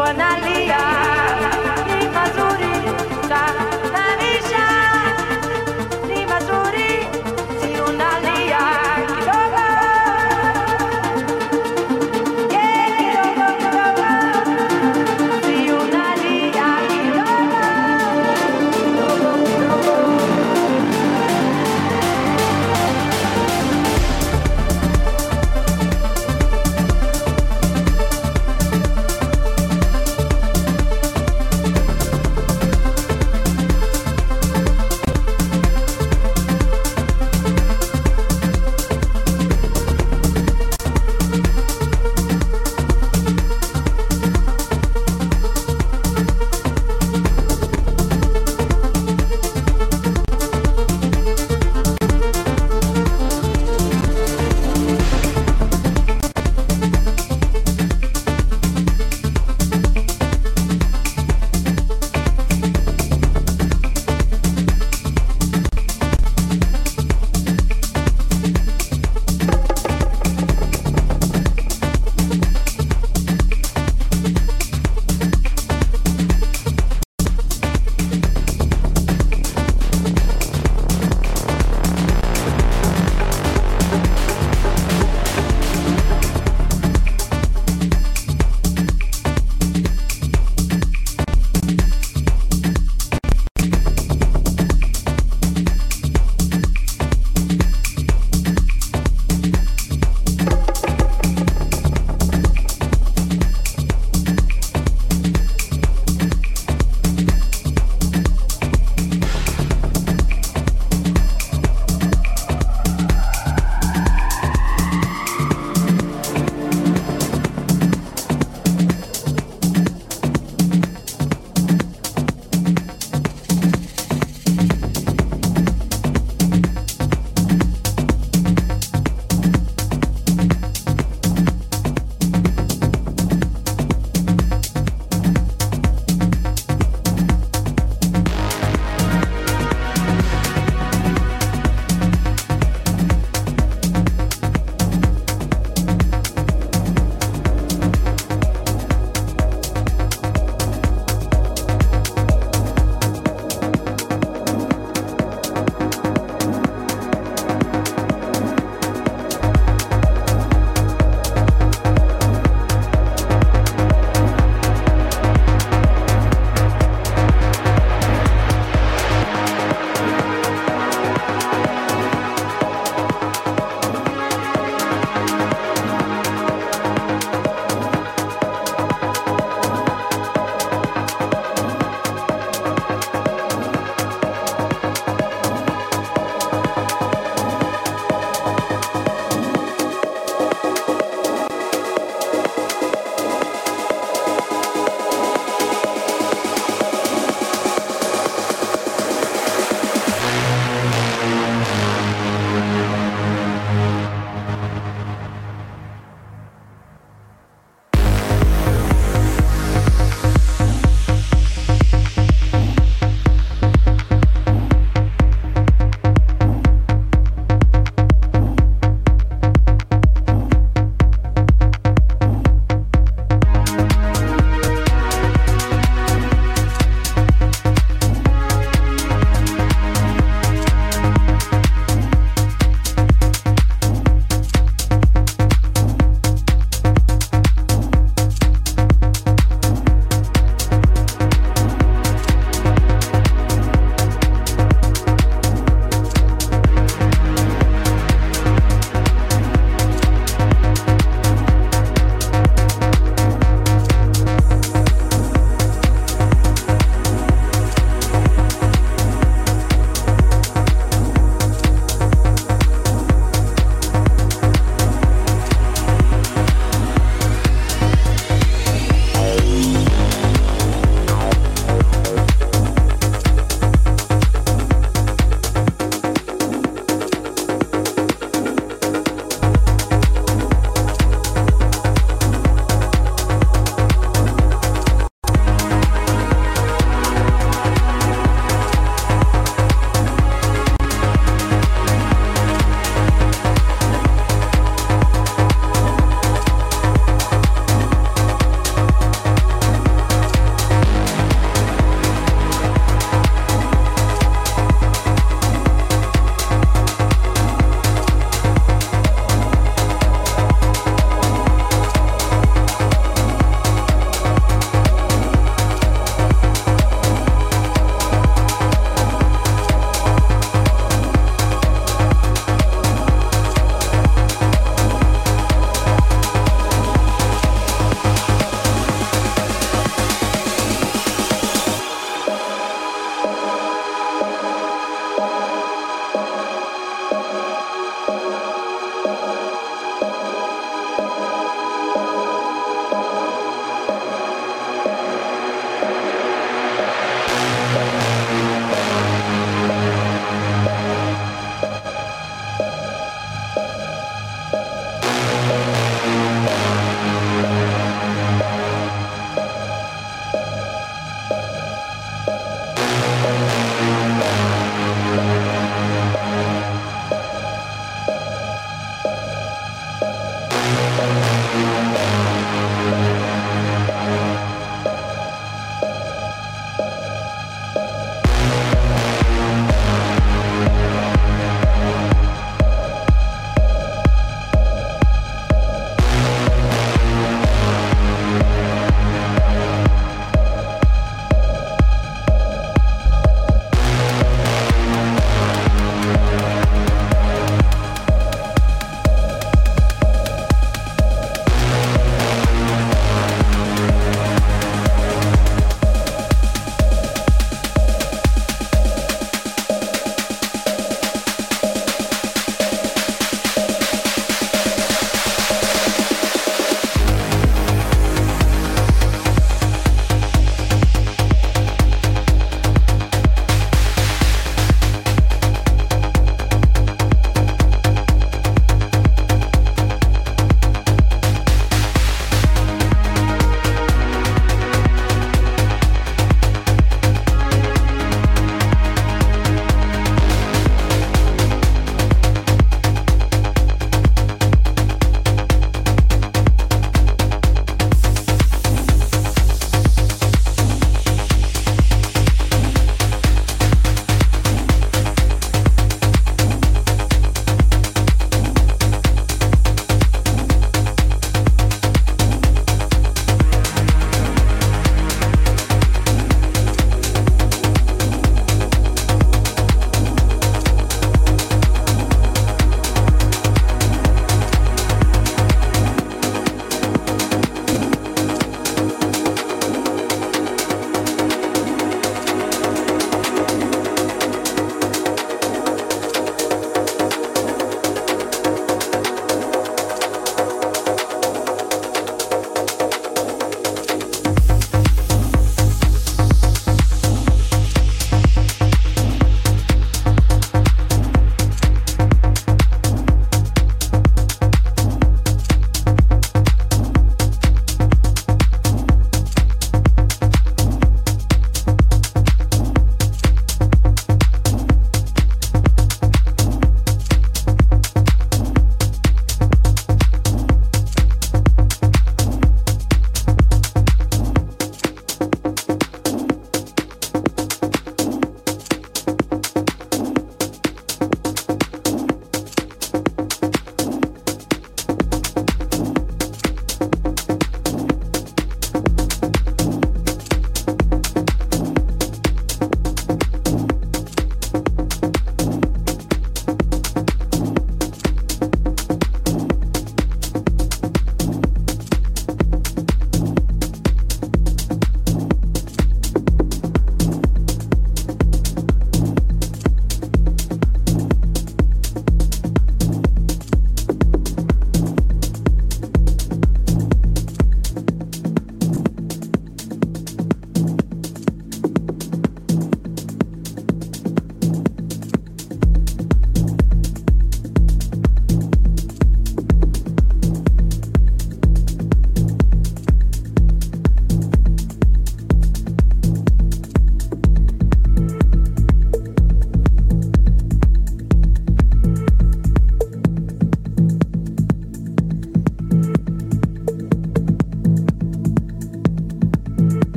wanalia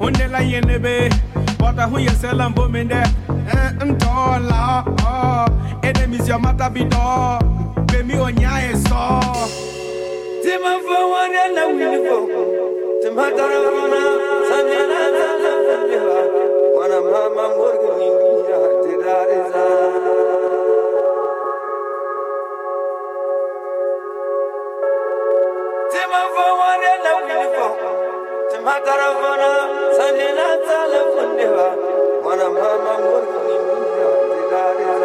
onde la yene be bota hu yesela mbo mende eh ntola oh enemies your mata bido be mi onya eso Tima fo wane na wili fo Tima tara fona Samyana tala Wana mama morgu ningia Tidariza mataravana sanina tala fundewa wana mama murguni miya tigariza